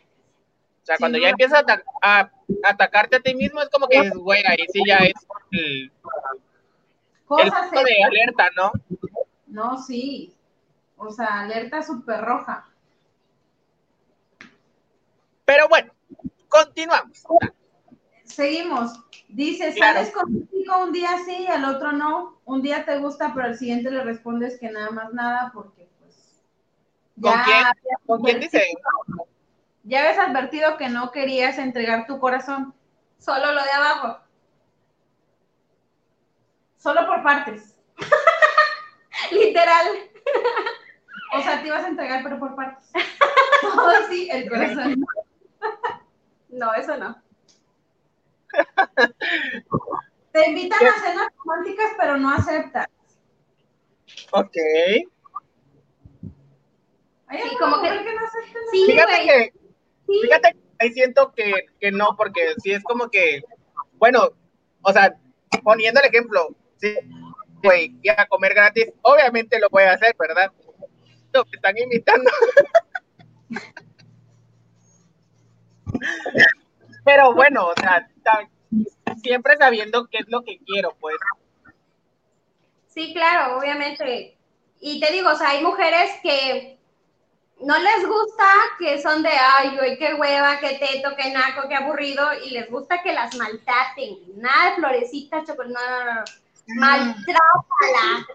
O sea, Sí, cuando no. ya empiezas a, ata- a atacarte a ti mismo, es como que dices, güey, ahí sí ya es el, punto de alerta, ¿no? No, sí. O sea, alerta súper roja. Pero bueno, continuamos. Seguimos. Dice, Claro. sales con un chico un día sí, al otro no. Un día te gusta, pero al siguiente le respondes que nada más nada porque pues ¿Con ya, quién? ¿Con quién dice? ya habías advertido que no querías entregar tu corazón. Solo lo de abajo. Solo por partes. Literal. O sea, te ibas a entregar, pero por partes. Todo sí, el corazón. No, eso no. Te invitan a cenas románticas, pero no aceptas. Ok. ¿Hay Sí, como que- no acepta? Sí, Fíjate güey. que, Sí. fíjate, que ahí siento que, que no, porque sí es como que, bueno, o sea, poniendo el ejemplo, sí, güey, ir a comer gratis, obviamente lo puede hacer, ¿verdad? Lo que están invitando. Pero bueno, o sea, siempre sabiendo qué es lo que quiero, pues. Sí, claro, obviamente. Y te digo, o sea, hay mujeres que no les gusta, que son de, ay, güey, qué hueva, qué teto, qué naco, qué aburrido, y les gusta que las maltraten. Nada de florecitas, chocolate, no, no, no. Maltrátala.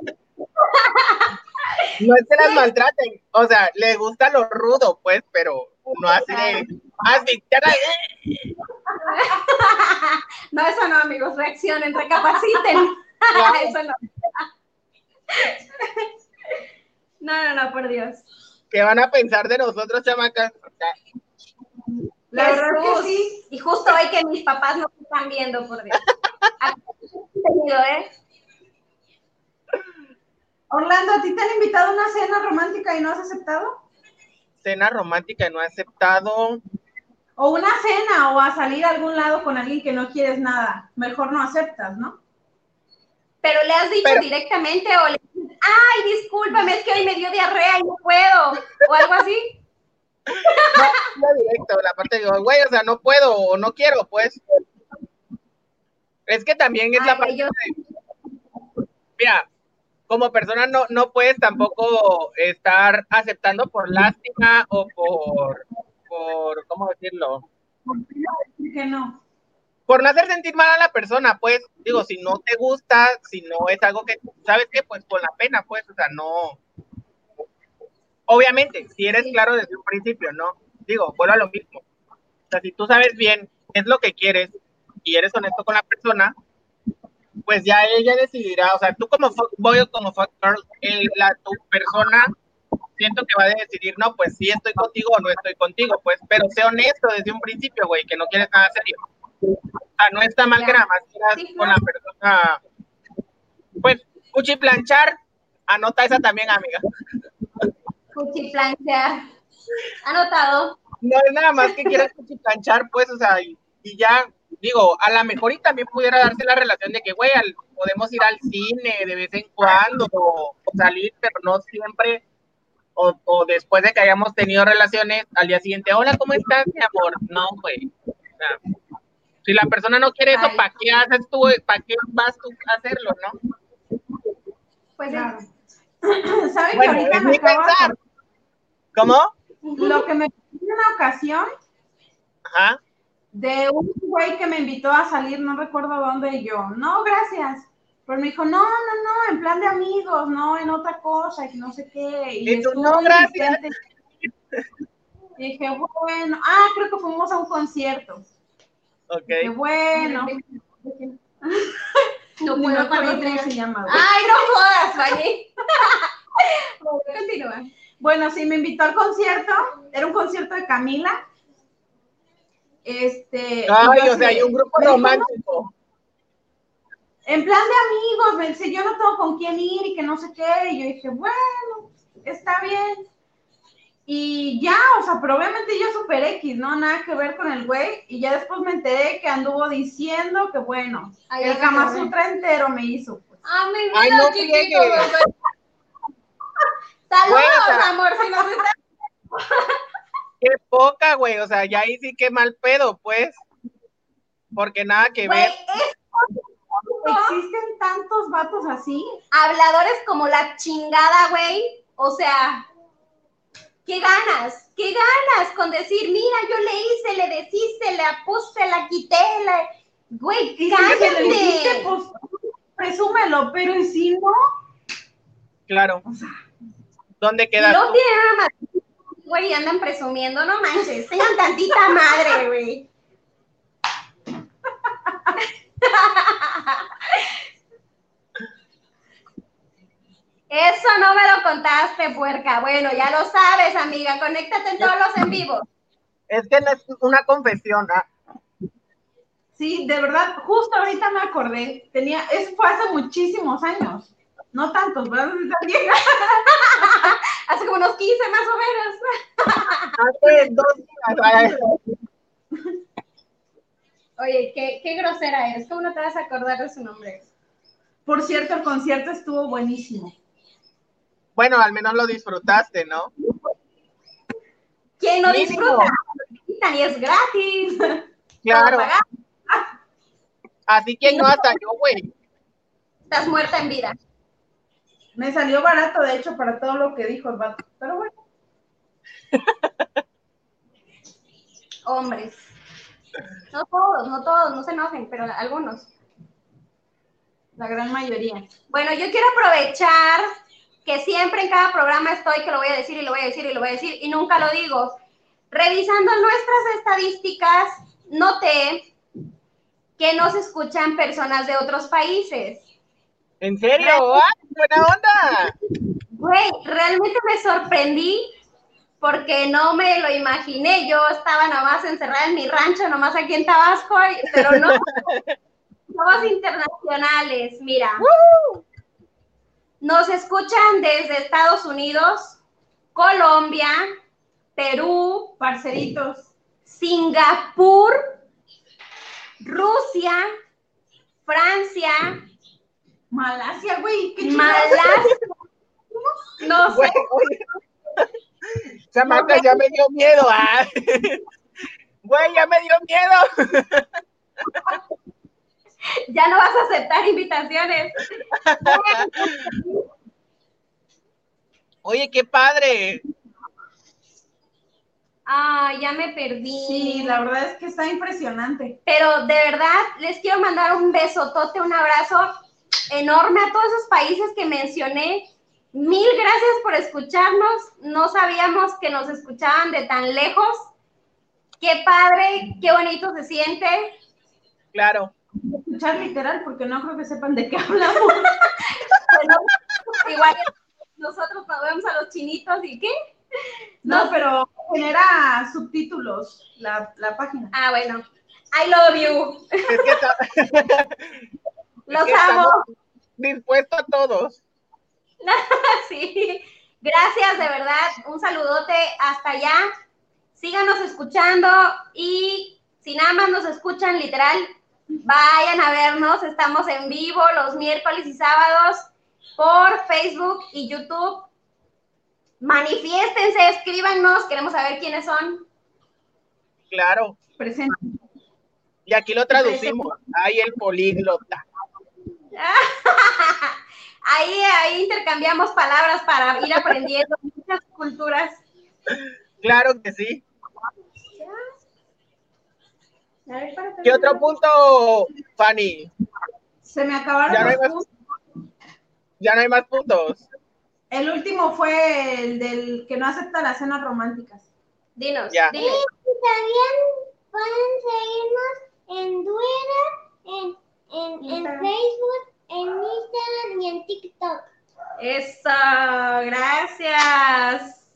No es que las maltraten, o sea, le gusta lo rudo, pues, pero no así de, así, No, eso no, amigos, reaccionen, recapaciten. Eso no. No, no, no, por Dios. ¿qué van a pensar de nosotros, chamacas? La verdad que Jesús. sí. Y justo hoy que mis papás no me están viendo, por Dios. Tenido, ¿eh? Orlando, ¿a ti te han invitado a una cena romántica y no has aceptado? cena romántica y no ha aceptado. O una cena o a salir a algún lado con alguien que no quieres nada. Mejor no aceptas, ¿no? Pero le has dicho Pero- directamente o le dices, ay, discúlpame, es que hoy me dio diarrea y no puedo. O algo así. No, no directo, la parte de, güey, o sea, no puedo o no quiero, pues. Es que también es la parte yo- de, mira, como persona no, no puedes tampoco estar aceptando por lástima o por, por, ¿cómo decirlo? Que no. por no hacer sentir mal a la persona, pues, digo, si no te gusta, si no es algo que, ¿sabes qué? Pues con la pena, pues, o sea, no. Obviamente, si eres claro desde un principio, ¿no? Digo, vuelvo a lo mismo. O sea, si tú sabes bien qué es lo que quieres y eres honesto con la persona, pues ya ella decidirá, o sea, tú como fuckboy o como fuck girl, el- la, tu persona, siento que va a decidir, no, pues sí estoy contigo o no estoy contigo, pues, pero sé honesto desde un principio, güey, que no quieres nada serio. O sea, no está mal que nada más quieras con la persona. Pues, cuchiplanchar, anota esa también, amiga. Cuchiplanchear. Anotado. No es nada más que quieras cuchiplanchar, pues, o sea, y, y ya, digo, a lo mejor y también pudiera darse la relación de que, güey, al- podemos ir al cine de vez en cuando o, o salir, pero no siempre. O, o después de que hayamos tenido relaciones, al día siguiente, hola, ¿cómo estás, mi amor? No, güey. Si la persona no quiere eso. ¿para qué haces tú? ¿Para qué vas tú a hacerlo, no? Pues Claro. es- ¿Sabe que Bueno, ahorita es me mi acabo de pensar. ¿Cómo? Lo que me en una ocasión Ajá. De un güey que me invitó a salir, no recuerdo dónde, y yo, no, gracias. Pero me dijo, no, no, no, en plan de amigos, no, en otra cosa, y no sé qué. Y, Y tú, no, gracias. Y dije, bueno, ah, creo que fuimos a un concierto. Ok. Dije, bueno, no acuerdo con cómo ella. se llama. güey. Ay, no jodas, fallé. Continúa. Bueno, sí, me invitó al concierto, era un concierto de Camila. Este. yo Ay, o sea, hay un grupo romántico. En plan de amigos, me dice, yo no tengo con quién ir y que no sé qué. Y yo dije, bueno, está bien. Y ya, o sea, pero obviamente yo super X, ¿no? Nada que ver con el güey. Y ya después me enteré que anduvo diciendo que, bueno, Ay, el Kama. Sutra entero me hizo. pues. Ah, mi vida, Ay, no chiquito. Saludos, amor, si nos estás Qué poca, güey. O sea, ya ahí sí que mal pedo, pues. Porque nada que Güey, ver. es Existen tantos vatos así. habladores como la chingada, güey. O sea, ¿qué ganas? ¿Qué ganas con decir, mira, yo le hice, le deshice, le puse, la quité, la... Güey, Y si cállate. pues, presúmelo, pero y si no, Claro. ¿Dónde Y quedas no tú? tiene nada más. Güey, andan presumiendo, no manches. Tengan tantita madre, güey. Eso no me lo contaste, puerca. Bueno, ya lo sabes, amiga. Conéctate en todos los en vivos. Es que no es una confesión. ¿ah? sí, de verdad, justo ahorita me acordé. Tenía, eso fue hace muchísimos años. No tantos, ¿verdad? Hace como unos 15 más o menos. Hace dos días. Oye, qué, qué grosera eres. ¿Cómo no te vas a acordar de su nombre? Por cierto, el concierto estuvo buenísimo. Bueno, al menos lo disfrutaste, ¿no? ¿Quién no Mínimo. disfruta? Ni es gratis. Claro. Así que no hasta yo, güey. Estás muerta en vida. Me salió barato, de hecho, para todo lo que dijo el vato. Pero bueno, Hombres. No todos, no todos, no se enojen, pero algunos. la gran mayoría. Bueno, yo quiero aprovechar que siempre en cada programa estoy que lo voy a decir y lo voy a decir y lo voy a decir y nunca lo digo. Revisando nuestras estadísticas, noté que nos escuchan personas de otros países. ¿En serio? ¡Ah, buena onda! Güey, realmente me sorprendí porque no me lo imaginé. Yo estaba nomás encerrada en mi rancho, nomás aquí en Tabasco, pero no. Somos internacionales, mira. Nos escuchan desde Estados Unidos, Colombia, Perú, Parceritos. Singapur, Rusia, Francia, Malasia, güey. ¿qué Malasia. No sé. Oye, Chamaca, ya me dio miedo. ah. Güey, ya me dio miedo. Ya no vas a aceptar invitaciones. Oye, qué padre. Ah, ya me perdí. Sí, la verdad es que está impresionante. Pero de verdad, les quiero mandar un besotote, un abrazo enorme a todos esos países que mencioné. Mil gracias por escucharnos. No sabíamos que nos escuchaban de tan lejos. Qué padre, qué bonito se siente. Claro. Escuchar literal porque no creo que sepan de qué hablamos. Bueno, igual nosotros nos vemos a los chinitos y qué. No, pero genera subtítulos la, la página. Ah, bueno. I love you. Es que, está- Los que amo. estamos dispuestos a todos. Sí. Gracias, de verdad. Un saludote hasta allá. Síganos escuchando y si nada más nos escuchan literal, vayan a vernos. Estamos en vivo los miércoles y sábados por Facebook y YouTube. Manifiéstense, escríbanos, queremos saber quiénes son. Claro. Presente. Y aquí lo traducimos. Ay, el políglota. Ahí, ahí intercambiamos palabras para ir aprendiendo muchas culturas. Claro que sí. ¿Qué otro punto, Fanny? Se me acabaron Ya no hay los más. puntos. Ya no hay más puntos. El último fue el del que no acepta las cenas románticas. Dinos, Ya. dime. Y también pueden seguirnos en Twitter, en, en, en. Facebook, en Instagram y en TikTok. Eso, gracias.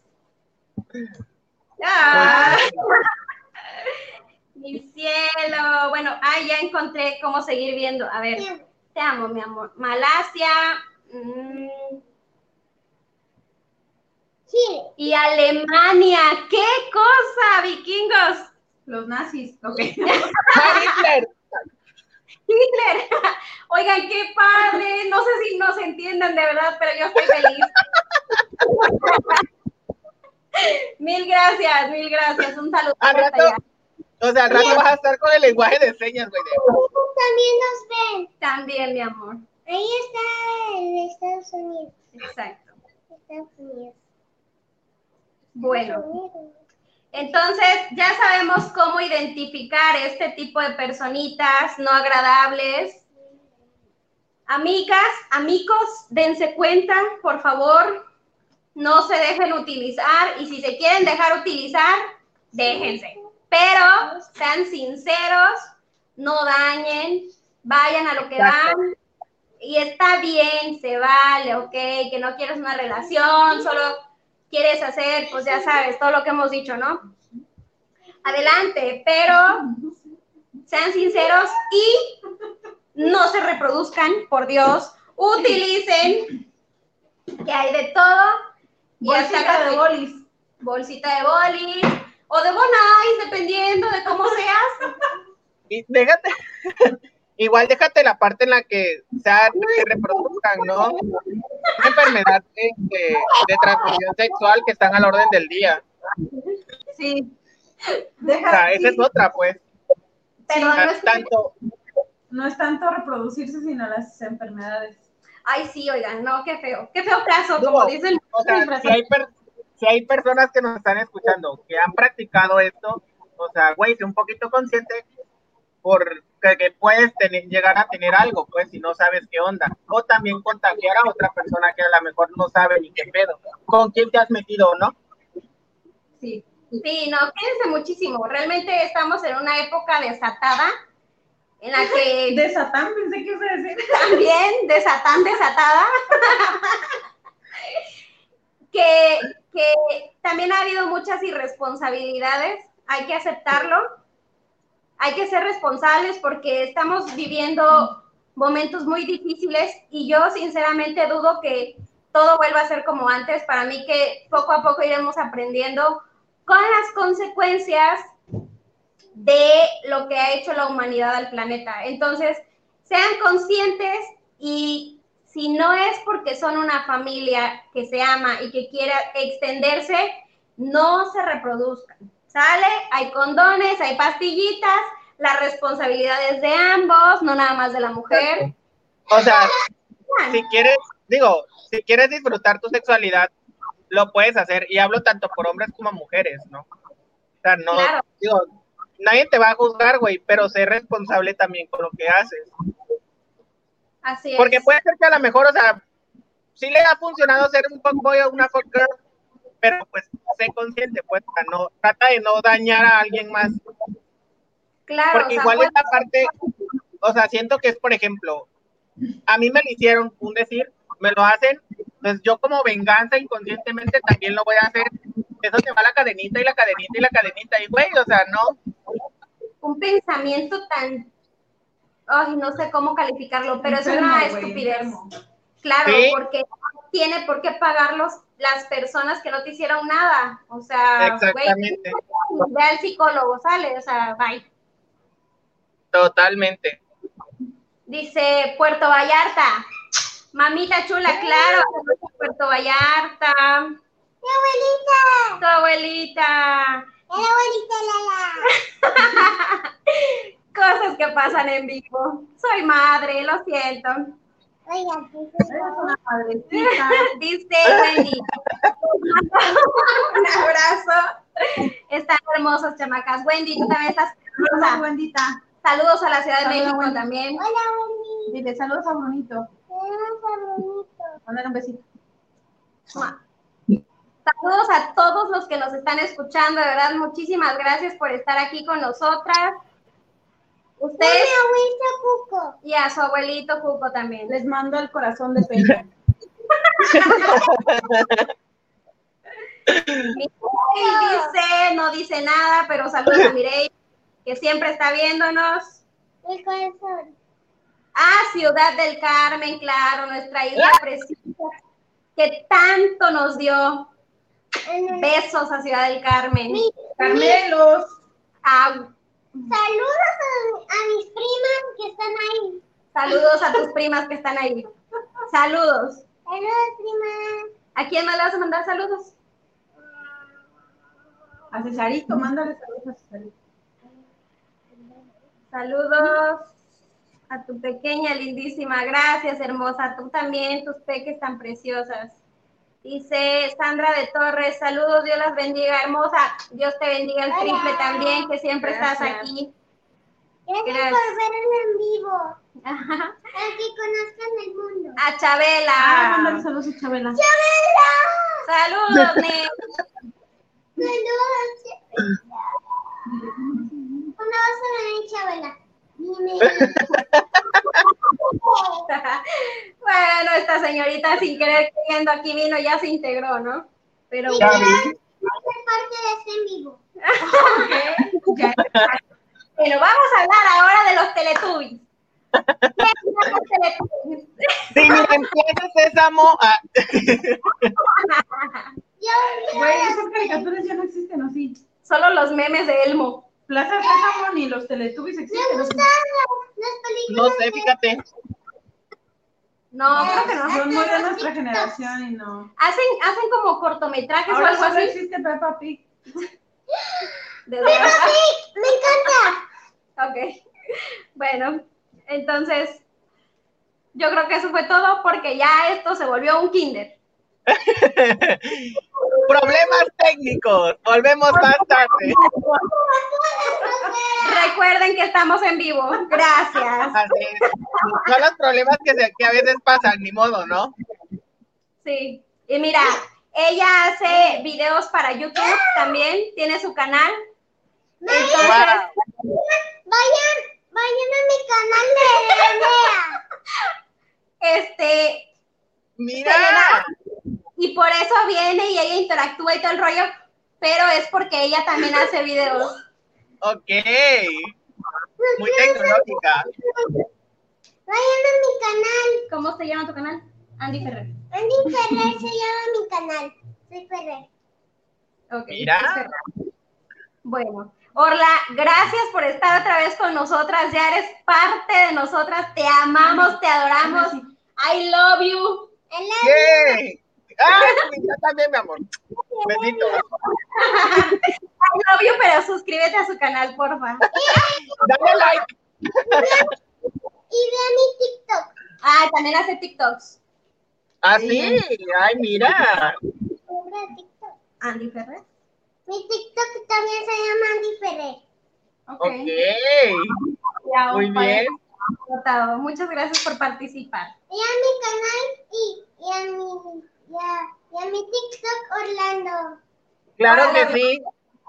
Ah, mi cielo. Bueno, ah, ya encontré cómo seguir viendo. A ver, te amo, mi amor. Malasia mm, y Alemania. ¡Qué cosa, vikingos! Los nazis. Ok. ¡Ay, Hitler! Hitler. Oigan, qué padre. No sé si nos entiendan de verdad, pero yo estoy feliz. mil gracias, mil gracias. Un saludo. Al rato, allá. o sea, al rato vas a estar con el lenguaje de señas, güey. también nos ven. También, mi amor. Ahí está el Estados Unidos. Exacto. Estados Unidos. Bueno, Estados Unidos. Entonces ya sabemos cómo identificar este tipo de personitas no agradables. Amigas, amigos, dense cuenta, por favor, no se dejen utilizar y si se quieren dejar utilizar, déjense. Pero sean sinceros, no dañen, vayan a lo que Exacto. van y está bien, se vale, ok, que no quieres una relación, solo quieres hacer, pues ya sabes, todo lo que hemos dicho, ¿no? Adelante, pero sean sinceros y no se reproduzcan, por Dios, utilicen, que hay de todo. Y Bolsita de bolis. bolsita de bolis o de bonais, dependiendo de cómo seas. Y déjate, igual déjate la parte en la que sea que reproduzcan, ¿no? Una enfermedad de, de- de transmisión sexual que están al orden del día. Sí. O Deja, sea, esa es otra, pues. Pero no es Tanto, no es tanto reproducirse, sino las enfermedades. Ay, sí, oigan, no, qué feo, qué feo caso, No, como dicen. o sea, si hay, per- si hay personas que nos están escuchando que han practicado esto, o sea, güey, sé un poquito consciente por que, que puedes tener, llegar a tener algo, pues, si no sabes qué onda. O también contagiar a otra persona que a lo mejor no sabe ni qué pedo. ¿Con quién te has metido o no? Sí, sí, no, quédense muchísimo. Realmente estamos en una época desatada en la que De Satán pensé que iba a decir. también de Satán desatada, que, que también ha habido muchas irresponsabilidades, hay que aceptarlo, hay que ser responsables porque estamos viviendo momentos muy difíciles y yo sinceramente dudo que todo vuelva a ser como antes, para mí que poco a poco iremos aprendiendo con las consecuencias de lo que ha hecho la humanidad al planeta. Entonces, sean conscientes y si no es porque son una familia que se ama y que quiera extenderse, no se reproduzcan. ¿Sale? Hay condones, hay pastillitas, la responsabilidad es de ambos, no nada más de la mujer. O sea, si quieres, digo, si quieres disfrutar tu sexualidad, lo puedes hacer. Y hablo tanto por hombres como mujeres, ¿no? O sea, no, Claro. digo, nadie te va a juzgar, güey, pero sé responsable también con lo que haces. Así es. Porque puede ser que a lo mejor, o sea, sí le ha funcionado ser un fuckboy o una fuckgirl, pero pues sé consciente, pues, no, trata de no dañar a alguien más. claro, Porque o sea, igual pues, esta parte, o sea, siento que es, por ejemplo, a mí me lo hicieron, un decir, me lo hacen, pues yo como venganza inconscientemente también lo voy a hacer. Eso te va la cadenita y la cadenita y la cadenita, y güey, o sea, no, un pensamiento tan, ay, no sé cómo calificarlo, pero es una estupidez. Claro, Sí. porque tiene por qué pagarlos las personas que no te hicieron nada. O sea, güey, ve al psicólogo, sale, o sea, bye. totalmente. Dice Puerto Vallarta. Mamita chula, claro. Puerto Vallarta. Mi abuelita. Tu abuelita. La abuelita Lala. Cosas que pasan en vivo. Soy madre, lo siento. Oiga, pues, Eres una madrecita. Dice Wendy. Un abrazo. Están hermosas chamacas. Wendy, tú también estás Hola, hermosa. Buendita. Saludos a la Ciudad de Saludos, México Wendy. también. Hola, Wendy. Dile saludos a Brunito. Hola, bonito. Mándale un besito. Saludos a todos los que nos están escuchando, de verdad, muchísimas gracias por estar aquí con nosotras. Ustedes abuelita Cuco. y a su abuelito Cuco también. Les mando el corazón de peña. Dice, no dice nada, pero saludos a Mireille, que siempre está viéndonos. El corazón. Ah, Ciudad del Carmen, claro, nuestra isla preciosa, que tanto nos dio. Besos a Ciudad del Carmen. Mi- Carmelos. Ah, Saludos a, a mis primas que están ahí. saludos a tus primas que están ahí. Saludos. Saludos, primas. ¿A quién más le vas a mandar saludos? A Cesarito, mándale saludos a Cesarito. Saludos a tu pequeña, lindísima. Gracias, hermosa. Tú también, tus peques tan preciosas. Dice Sandra de Torres, saludos, Dios las bendiga, hermosa. Dios te bendiga el Hola. triple también, que siempre estás aquí. Gracias, Gracias. por verme en vivo. Ajá. Para que conozcan el mundo. A Ah, Chabela. mándale saludos a Chabela. ¡Chabela! Saludos, Nel. Saludos. ¿Cuándo vas a venir, Chabela? Dime. bueno, esta señorita sin querer queriendo aquí vino, ya se integró, ¿no? Pero Ya bueno. parte de este en vivo. Bueno, vamos a hablar ahora de los Teletubbies. Miren, Plaza Sésamo, ah, Güey, esas caricaturas ya no existen, ¿o sí? Solo los memes de Elmo. Plaza Sésamo ni los Teletubbies me existen. ¿o sí? gustan las, las películas. no sé, fíjate. No, creo que no. Son muy de nuestra generación y no. Hacen, hacen como cortometrajes o algo solo así. existe Peppa Pig. De Peppa Pig, me encanta. Ok. Bueno, entonces, yo creo que eso fue todo porque ya esto se volvió un kinder. Problemas técnicos. Volvemos más tarde. Recuerden que estamos en vivo. Gracias. Así es. Son los problemas que, se- que a veces pasan, ni modo, ¿no? Sí. Y mira, ella hace videos para YouTube también, tiene su canal. Entonces. Vayan, vayan a mi canal de este, Mira. Y por eso viene y ella interactúa y todo el rollo, pero es porque ella también hace videos. Ok. Muy tecnológica. Vayan a mi canal. ¿Cómo se llama tu canal? Andy Ferrer. Andy Ferrer se llama mi canal. Soy Ferrer. Ok, Mira. Bueno, Orla, gracias por estar otra vez con nosotras. Ya eres parte de nosotras. Te amamos, te adoramos. I love you. I love Yay. Ay, yo también, mi amor. Besitos. Ay, novio, pero suscríbete a su canal, porfa. Dale like. Y ve mi TikTok. Ah, también hace TikToks. Ah, sí. Ay, mira. Andy Ferrer. Mi TikTok también se llama Andy Ferrer. Ok. Ok. Ya, Muy bien. Muchas gracias por participar. Y a mi canal y, y a mi y a, y a mi TikTok Orlando. Claro que sí.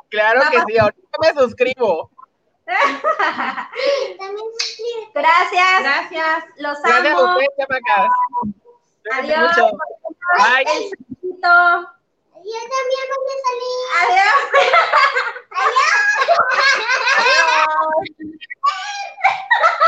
Claro que sí. Ahorita me suscribo. Sí, también suscríbete. Gracias. Gracias. Los Gracias a amo. ustedes, chamacas. Cuídense Adiós. mucho. Bye. El. Yo también voy a salir. Adiós. Adiós. Adiós.